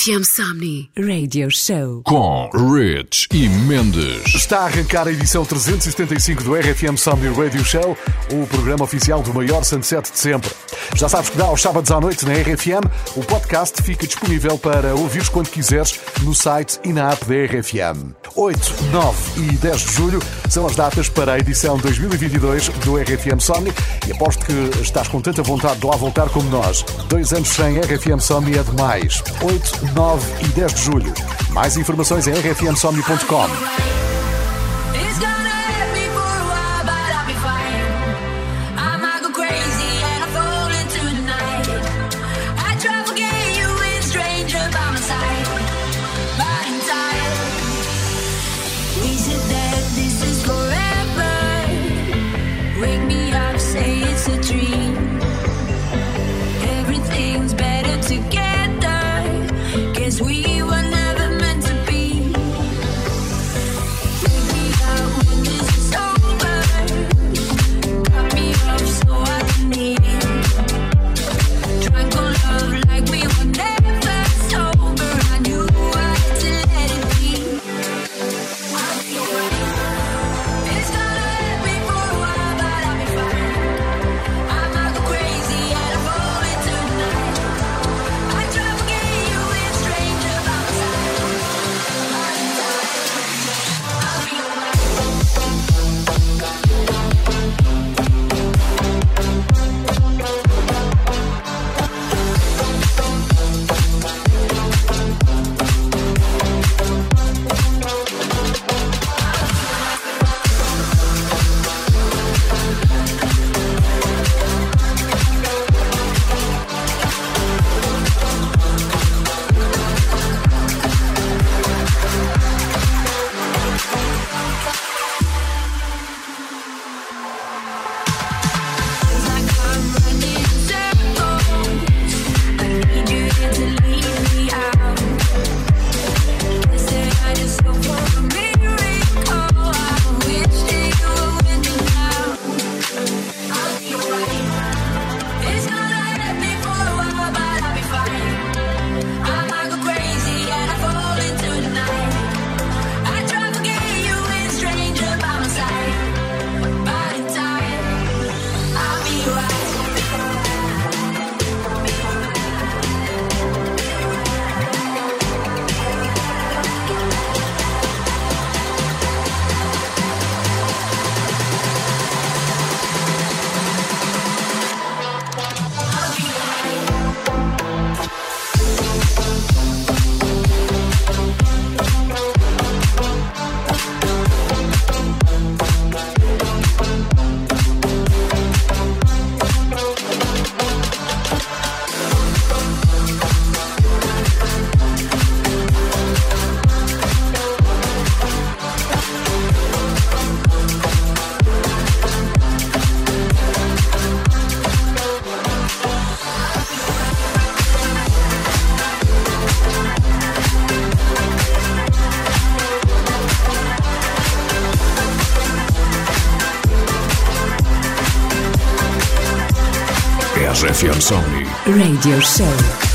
RFM Somni Radio Show com Rich e Mendes. Está a arrancar a edição 375 do RFM Somni Radio Show, o programa oficial do maior sunset de sempre. Já sabes que dá aos sábados à noite na RFM. O podcast fica disponível para ouvires quando quiseres no site e na app da RFM. 8, 9 e 10 de julho são as datas para a edição 2022 do RFM Somni e aposto que estás com tanta vontade de lá voltar como nós. Dois anos sem RFM Somni é demais. 8, 9 e 10 de julho. Mais informações em rfmsomni.com. Sony Radio Show.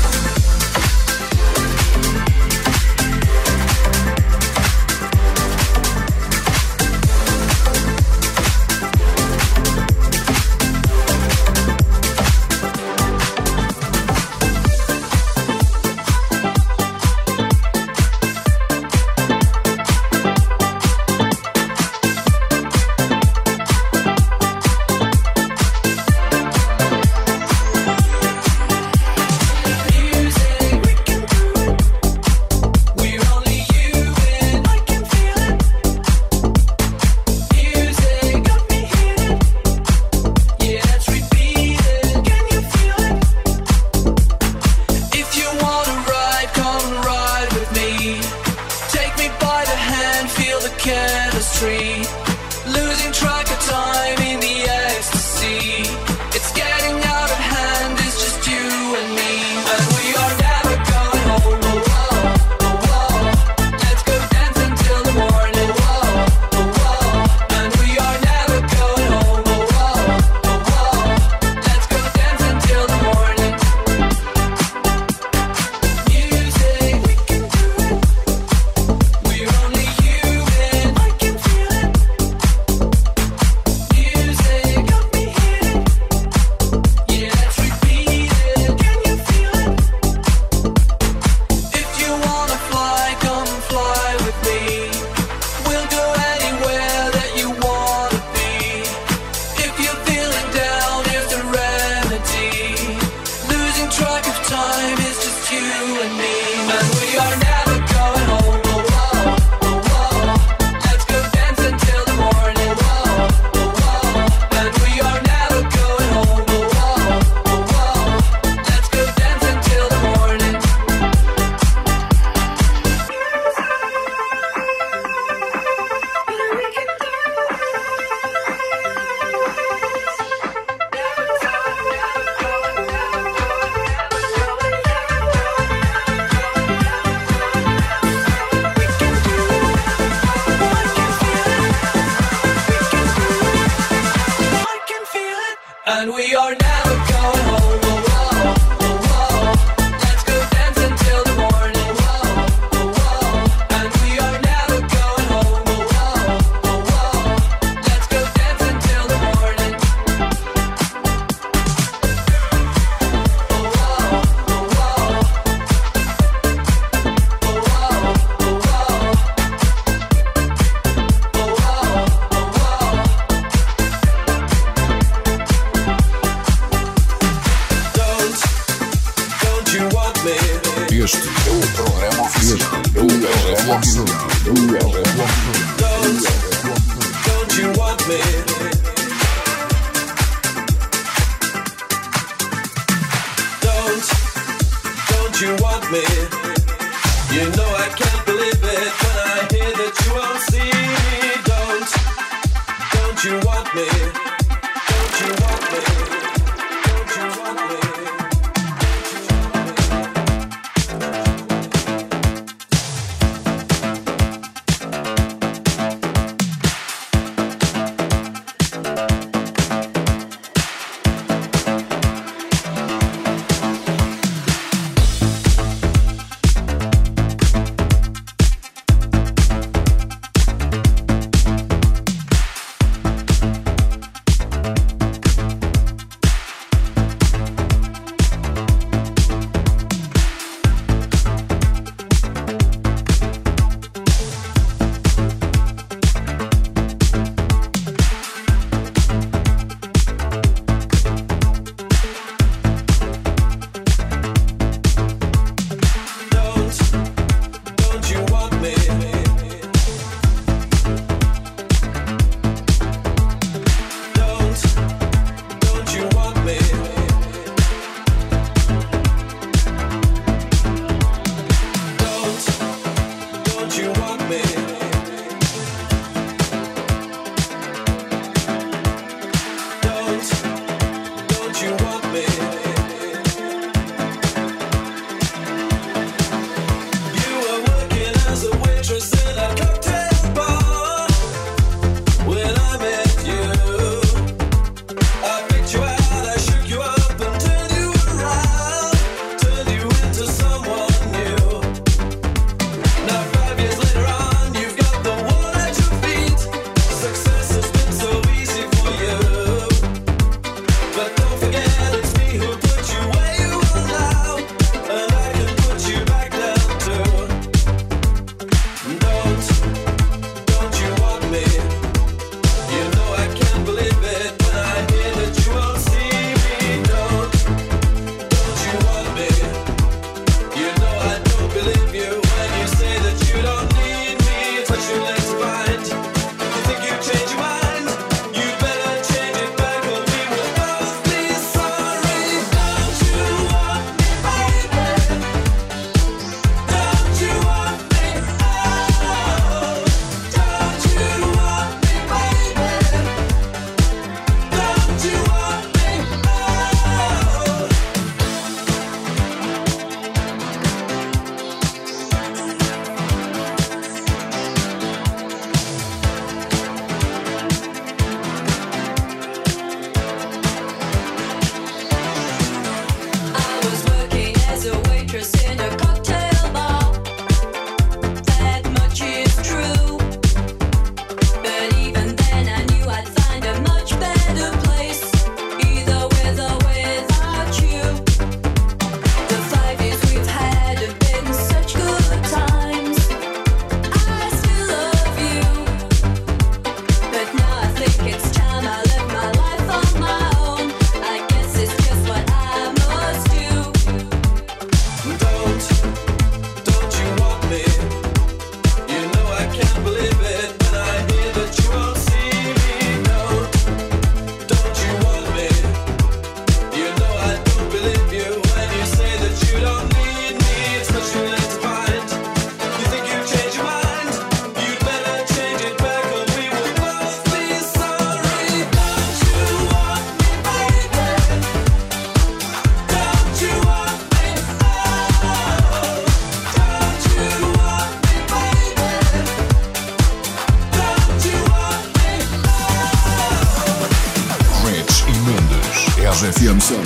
FM Soul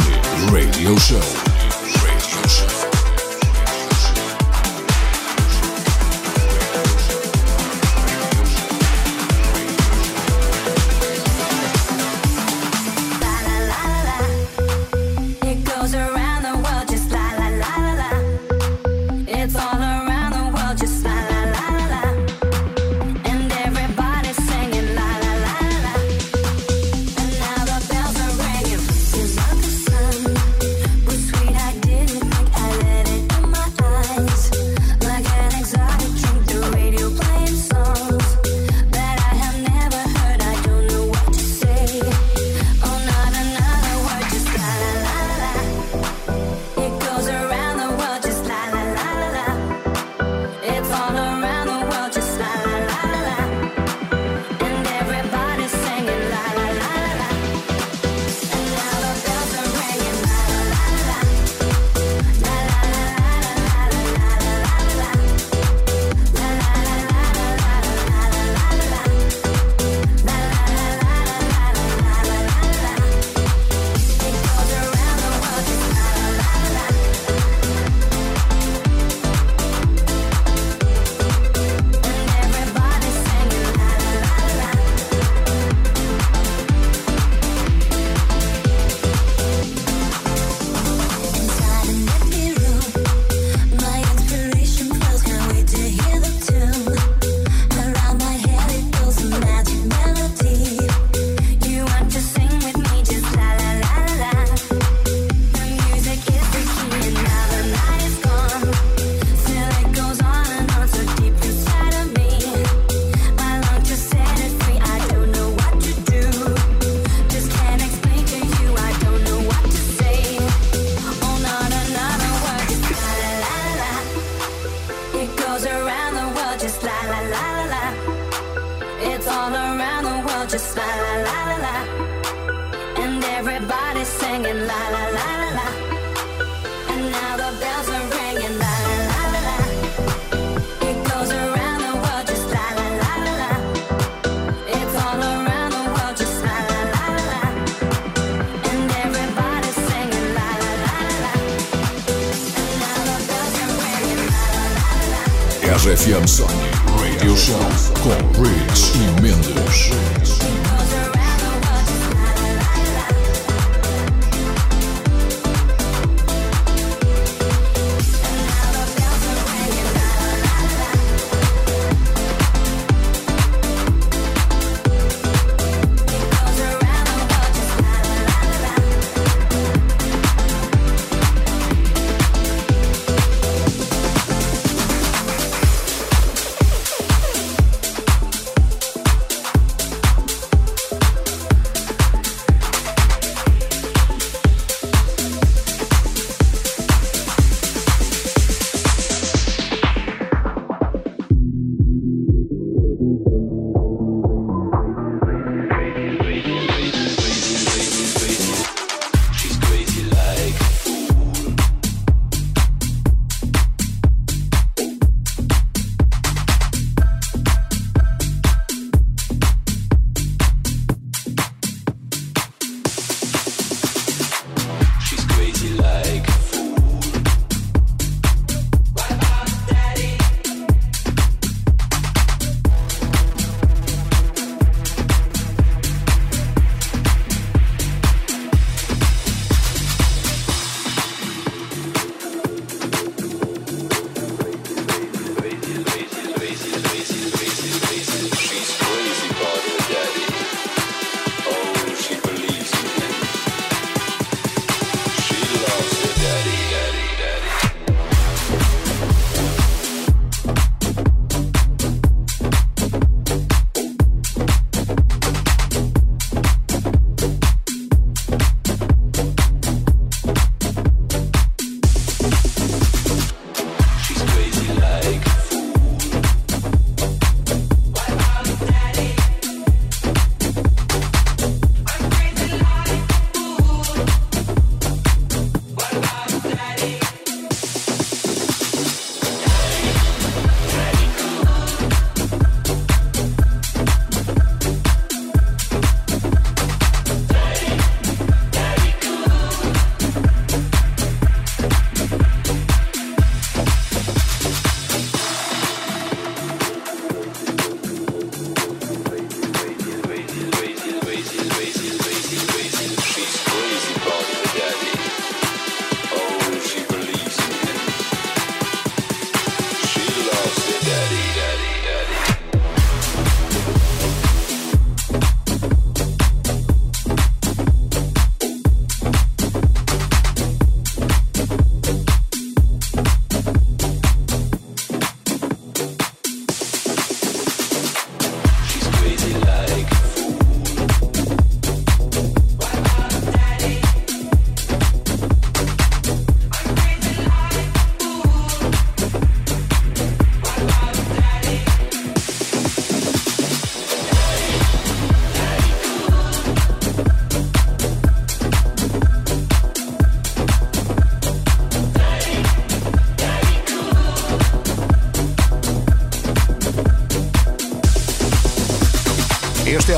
Radio Show.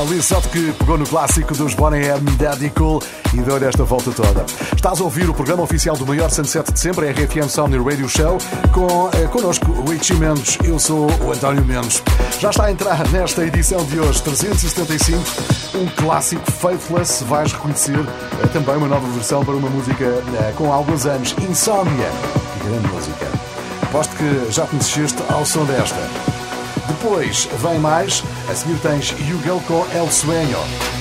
Lissot que pegou no clássico dos Bonnie M, Daddy Cool e deu-lhe esta volta toda. Estás a ouvir o programa oficial do maior Sunset de sempre, RFM Sound Radio Show, com eh, connosco Richie Mendes, eu sou o António Mendes. Já está a entrar nesta edição de hoje, 375, um clássico Faithless, vais reconhecer eh, também uma nova versão para uma música eh, com alguns anos, Insomnia. Que grande música. Aposto que já conheceste ao som desta. Depois vem mais, a seguir tens Yugal com El Sueño.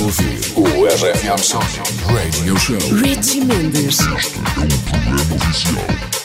Ouvir o RFM Somni Radio Show. Richie Mendes. É o programa oficial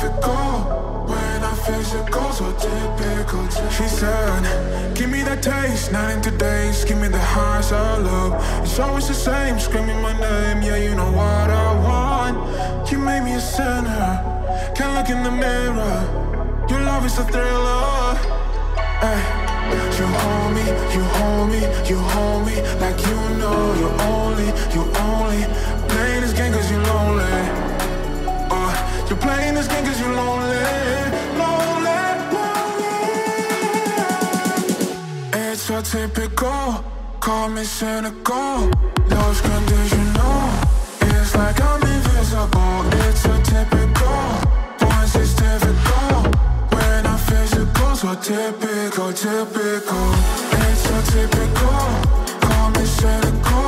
difficult when I physical, so typical. She said, Give me that taste, not in today's. Give me the highs I love. It's always the same, screaming my name. Yeah, you know what I want. You made me a sinner. Can't look in the mirror. Your love is a thriller. Hey. You hold me, you hold me, you hold me Like you know you're only, you only Playing this game cause you're lonely you're playing this game cause you're lonely, lonely, lonely. It's so typical, call me cynical. Those conditional, it's like I'm invisible. It's so typical, once it's typical. When I'm physical, so typical, typical. It's so typical, call me cynical.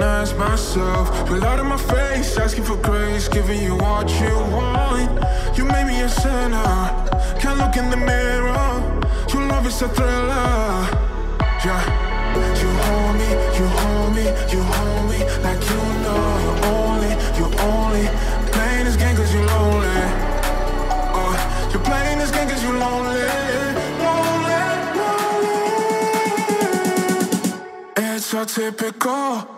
Ask myself. But out of my face, asking for grace, giving you what you want. You made me a sinner. Can't look in the mirror. Your love is a thriller. Yeah. You hold me, you hold me, you hold me like you know you're only, you're only playing this game cause you're lonely. Oh, you're playing this game cause you're lonely. Lonely, lonely. It's so typical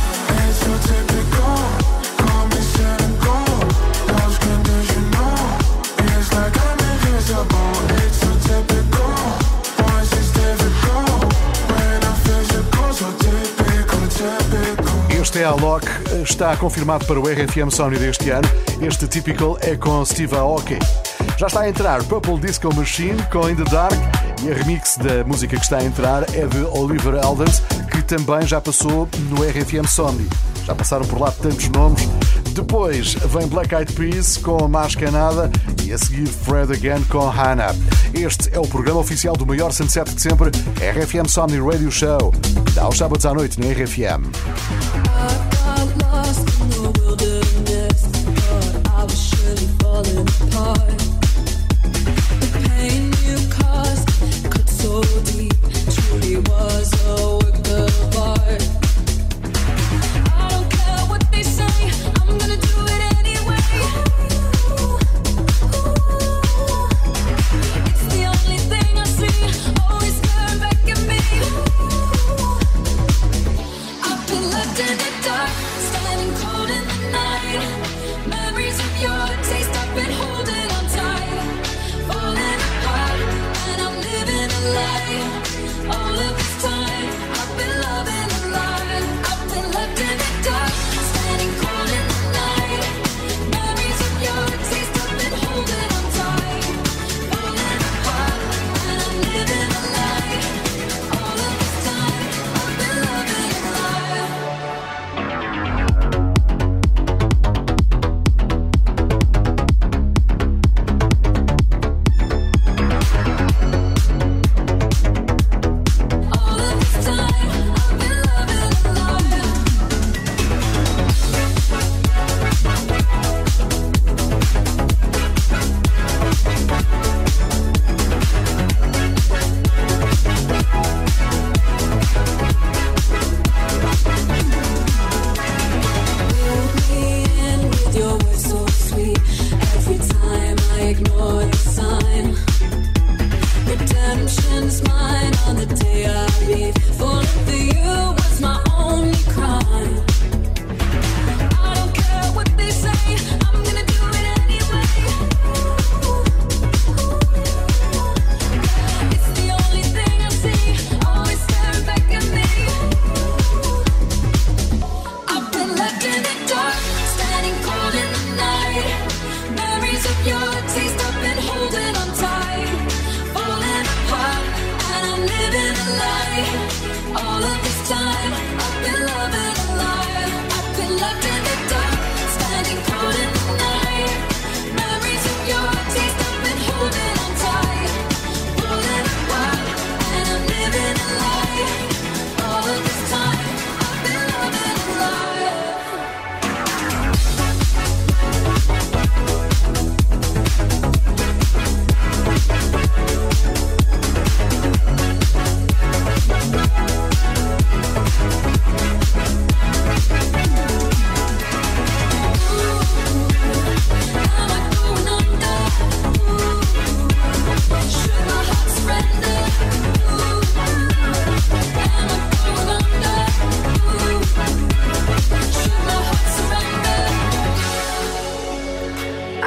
a Lock está confirmado para o RFM Sony deste ano. Este Typical é com Steve Aoki. Já está a entrar Purple Disco Machine com In The Dark e a remix da música que está a entrar é de Oliver Elders, que também já passou no RFM Sony. Já passaram por lá tantos nomes depois vem Black Eyed Peas com Mais Que Nada e a seguir Fred Again com Hannah. Este é o programa oficial do maior 107 de sempre, RFM Somni Radio Show. Dá aos sábados à noite na RFM. was a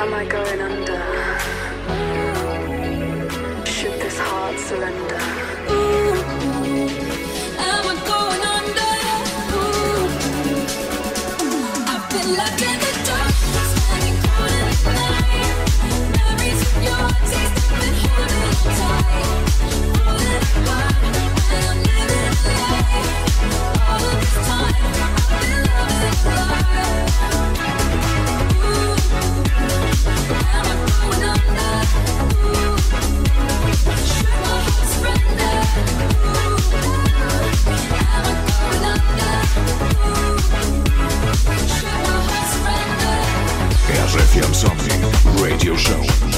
I might go Something Radio Show.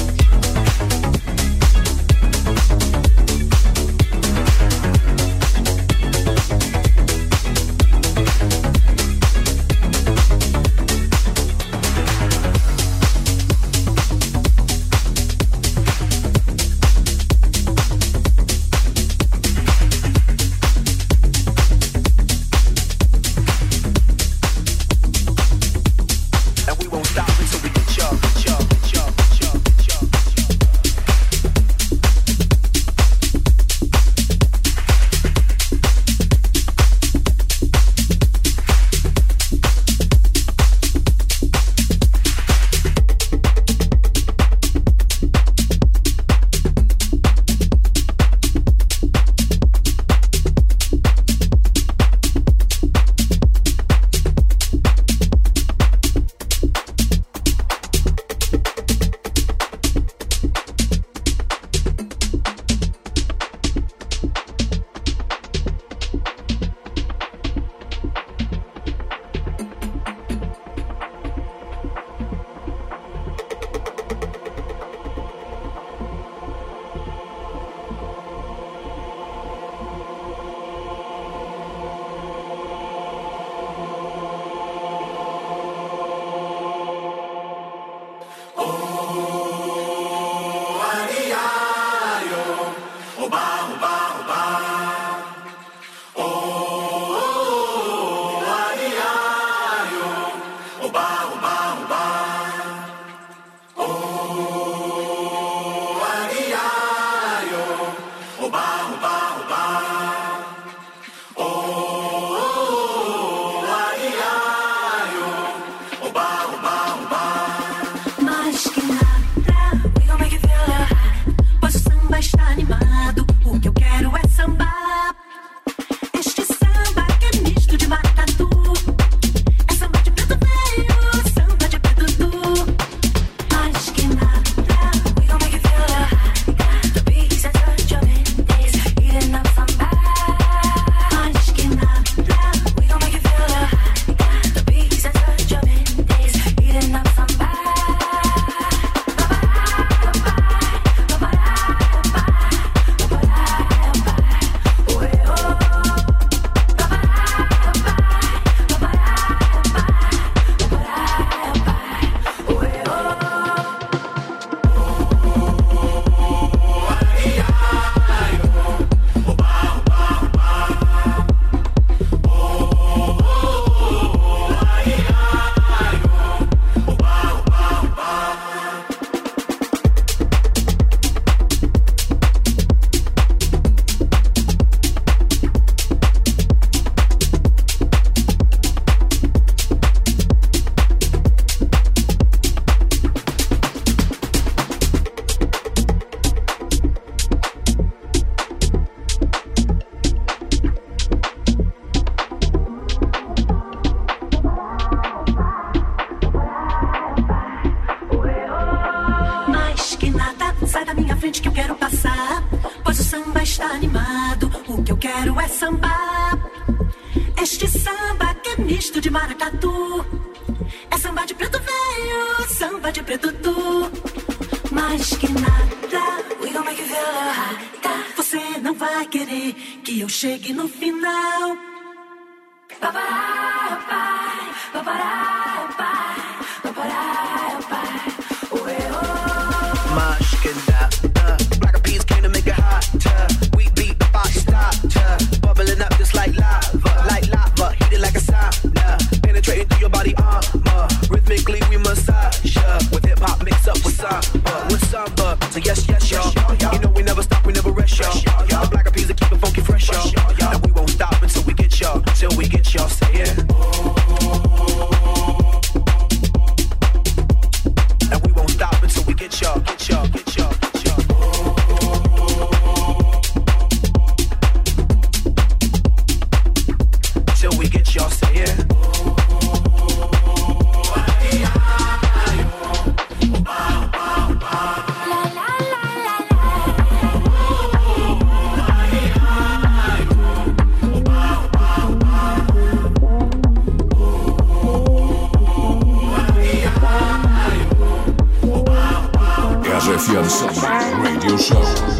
FM Summer Radio Show.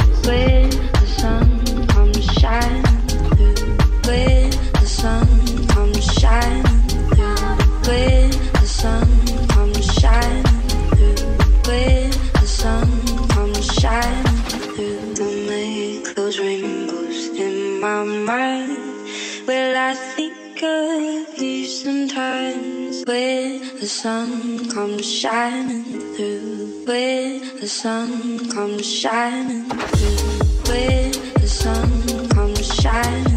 sometimes when the sun comes shining through. When the sun comes shining through, when the sun comes shining.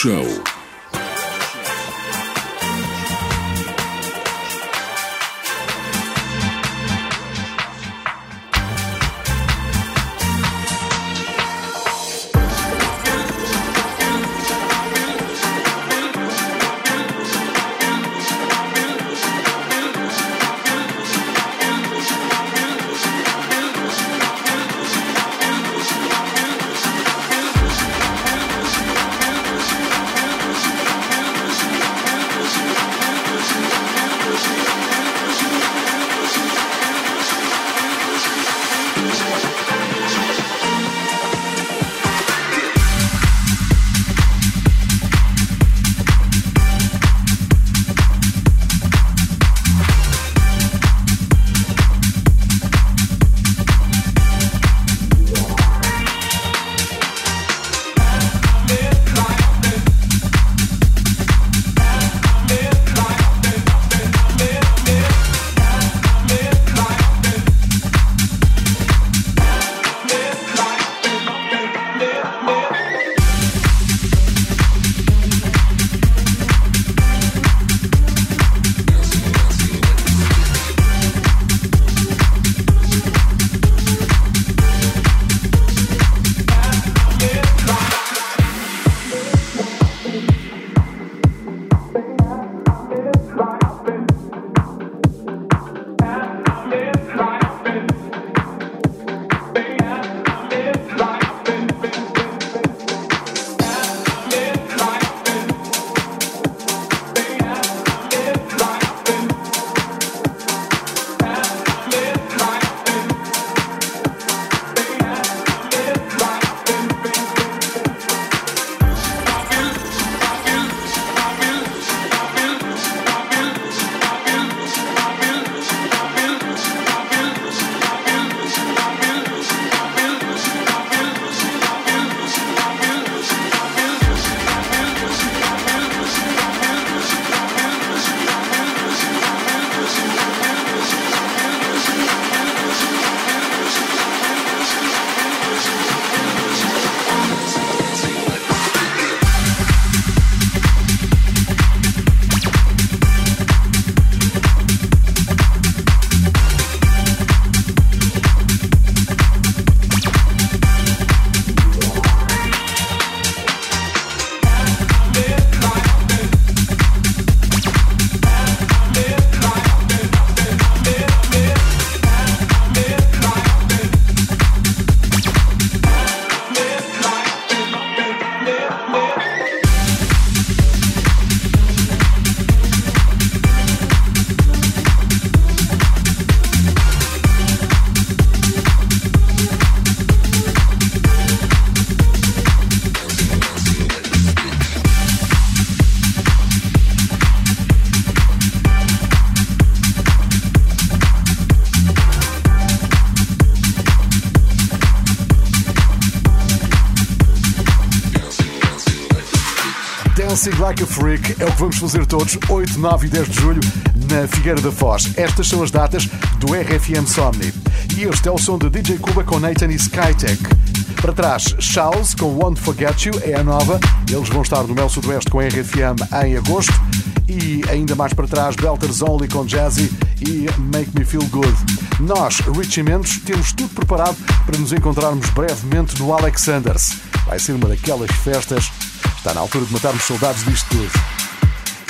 Show. Freak é o que vamos fazer todos 8, 9 e 10 de julho na Figueira da Foz. Estas são as datas do RFM Somni. E este é o som de DJ Cuba com Nathan e Skytech. Para trás, Charles com Won't Forget You é a nova. Eles vão estar no Mel Sudoeste com RFM em agosto. E ainda mais para trás, Belters Only com Jazzy e Make Me Feel Good. Nós, Richie Mendes, temos tudo preparado para nos encontrarmos brevemente no Alexanders. Vai ser uma daquelas festas Está na altura de matarmos saudades disto tudo.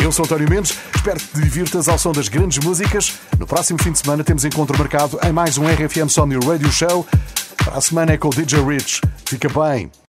Eu sou António Mendes, espero que te divirtas ao som das grandes músicas. No próximo fim de semana temos encontro marcado em mais um RFM Sony Radio Show. Para a semana é com o DJ Rich. Fica bem.